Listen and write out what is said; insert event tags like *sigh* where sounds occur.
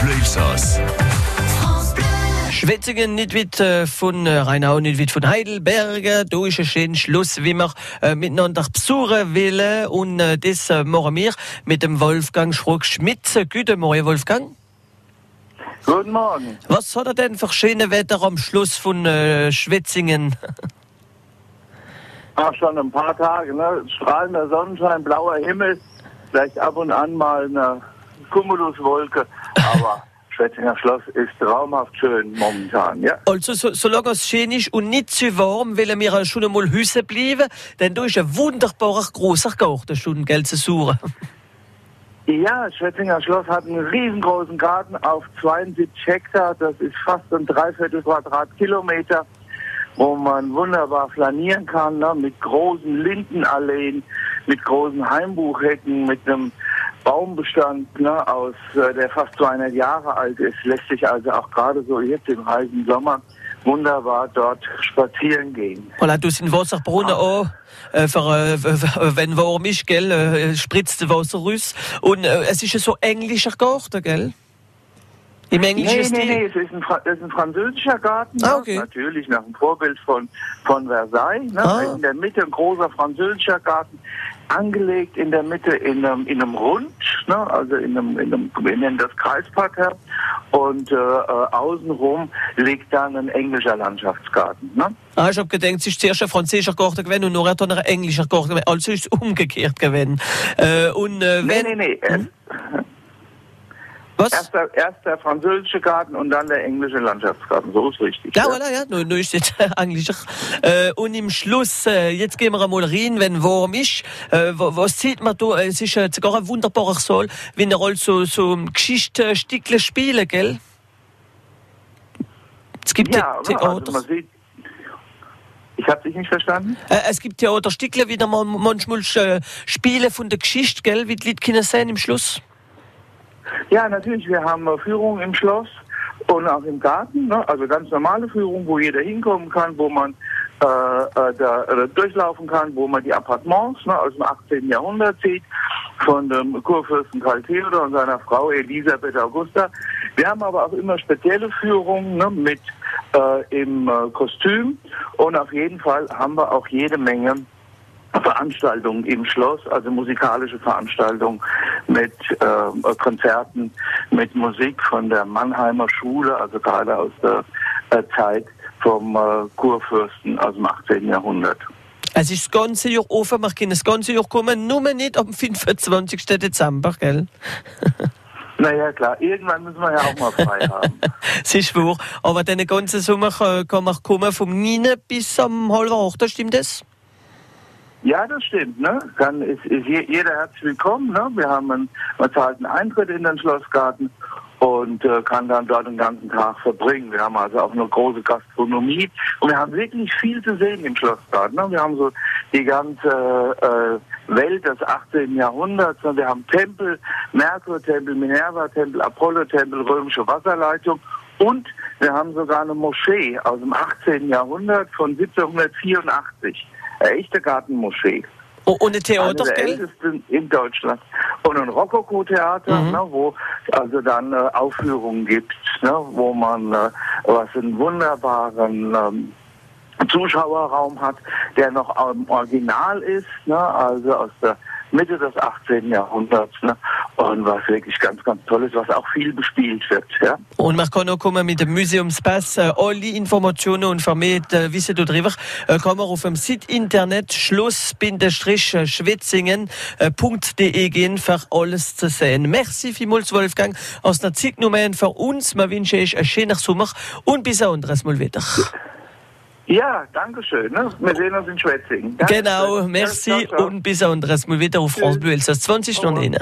Bleu Elsass. Schwetzingen nicht weit äh, von äh, Rheinau, nicht weit von Heidelberg. Da ist ein schöner Schluss, wie wir äh, miteinander besuchen wollen. Und das machen wir mit dem Wolfgang Schrock-Schmitz. Guten Morgen, Wolfgang. Guten Morgen. Was hat er denn für schöne Wetter am Schluss von äh, Schwetzingen? *laughs* Ach, schon ein paar Tage, ne? Strahlender Sonnenschein, blauer Himmel, vielleicht ab und an mal eine Cumuluswolke, aber Schwetzinger Schloss ist traumhaft schön momentan, ja. Also, so, solange es schön ist und nicht zu warm, wollen wir schon einmal Hüsse bleiben, denn da ist ein wunderbarer großer Garten schon, gell, zu suchen. Ja, Schwetzinger Schloss hat einen riesengroßen Garten auf 72 Hektar, das ist fast ein Dreiviertel Quadratkilometer, wo man wunderbar flanieren kann, ne? mit großen Lindenalleen, mit großen Heimbuchhecken, mit einem Baumbestand ne, aus, äh, der fast 200 Jahre alt ist, lässt sich also auch gerade so jetzt im heißen Sommer wunderbar dort spazieren gehen. Voilà, du sind Wasserbrunnen auch, äh, für, äh, für, wenn warm ist, gell, äh, spritzt Wasser raus. Und äh, es ist so englischer Garten, gell? Im englischen Nee, Stil. nee, nee, es ist ein, Fra es ist ein französischer Garten, Ah, ne? okay. natürlich nach dem Vorbild von, von Versailles. Ne? Ah. In der Mitte ein großer französischer Garten, angelegt in der Mitte in einem, in einem Rund, ne? also in einem, in einem, wir nennen das Kreisparterre. Und äh, äh, außenrum liegt dann ein englischer Landschaftsgarten. Ne? Ah, ich hab gedacht, es ist zuerst ein französischer Garten gewesen und nachher dann ein englischer Garten gewesen. Also ist es umgekehrt gewesen. Äh, und äh, Nee, wenn... nee, nee. Erst, Was? erst, der, erst der französische Garten und dann der englische Landschaftsgarten. So ist richtig. Ja, ja. voilà, ja, nun, nun ist jetzt *laughs* englischer. Äh, und im Schluss, äh, jetzt gehen wir einmal rein, wenn warm ist. Äh, wa- was sieht man da? Es ist äh, sogar ein wunderbarer Saal, wenn er also so Geschichte spielen, gell? Es gibt Ja, The also man sieht. Ich habe dich nicht verstanden. Äh, es gibt Theaterstücke, wie man manchmal äh, Spiele von der Geschichte, gell, wie die Leute können sehen im Schluss. Ja, natürlich. Wir haben äh, Führungen im Schloss und auch im Garten. Ne? Also ganz normale Führungen, wo jeder hinkommen kann, wo man äh, äh, da äh, durchlaufen kann, wo man die Appartements ne, aus dem 18. Jahrhundert sieht, von dem Kurfürsten Karl Theodor und seiner Frau Elisabeth Augusta. Wir haben aber auch immer spezielle Führungen ne, mit äh, im äh, Kostüm und auf jeden Fall haben wir auch jede Menge Veranstaltungen im Schloss, also musikalische Veranstaltungen mit äh, Konzerten, mit Musik von der Mannheimer Schule, also gerade aus der äh, Zeit vom äh, Kurfürsten aus dem 18. Jahrhundert. Es ist das ganze Jahr offen, man kann das ganze Jahr kommen, nur nicht am 25. Dezember, gell? *laughs* Naja, klar, irgendwann müssen wir ja auch mal frei haben. *laughs* Es ist wahr. Aber den ganzen Sommer kann man kommen vom 9 bis am halb 8, stimmt das? Ja, das stimmt. Ne? Dann ist, ist je- jeder herzlich willkommen. Ne? Wir haben einen, man zahlt einen Eintritt in den Schlossgarten und äh, kann dann dort den ganzen Tag verbringen. Wir haben also auch eine große Gastronomie und wir haben wirklich viel zu sehen im Schlossgarten. Ne? Wir haben so die ganze äh, Welt des 18. Jahrhunderts. Ne? Wir haben Tempel, Merkur-Tempel, Minerva-Tempel, Apollo-Tempel, römische Wasserleitung und wir haben sogar eine Moschee aus dem 18. Jahrhundert von 1784. Eine echte Gartenmoschee. Oh, und ein Theater, Eine der gell? ältesten in Deutschland. Und ein Rokoko-Theater, Mhm. ne, wo also dann äh, Aufführungen gibt, ne, wo man äh, was einen wunderbaren ähm, Zuschauerraum hat, der noch am Original ist, ne, also aus der Mitte des 18. Jahrhunderts, ne, und was wirklich ganz, ganz toll ist, was auch viel bespielt wird, ja. Und man kann auch kommen mit dem Museumspass. Äh, alle Informationen und vermehrt äh, wissen darüber, äh, kann man auf dem Site Internet schloss-schwetzingen.de gehen, für alles zu sehen. Merci vielmals, Wolfgang, aus der Zeitnummer für uns. Wir wünschen euch einen schönen Sommer und bis ein anderes Mal wieder. Ja, danke schön. Ne? Wir sehen uns in Schwetzingen. Danke Genau, schön. merci Ja, ciao, ciao. und bis anderes Mal wieder auf France Bleu, Elsass 20 Stunden.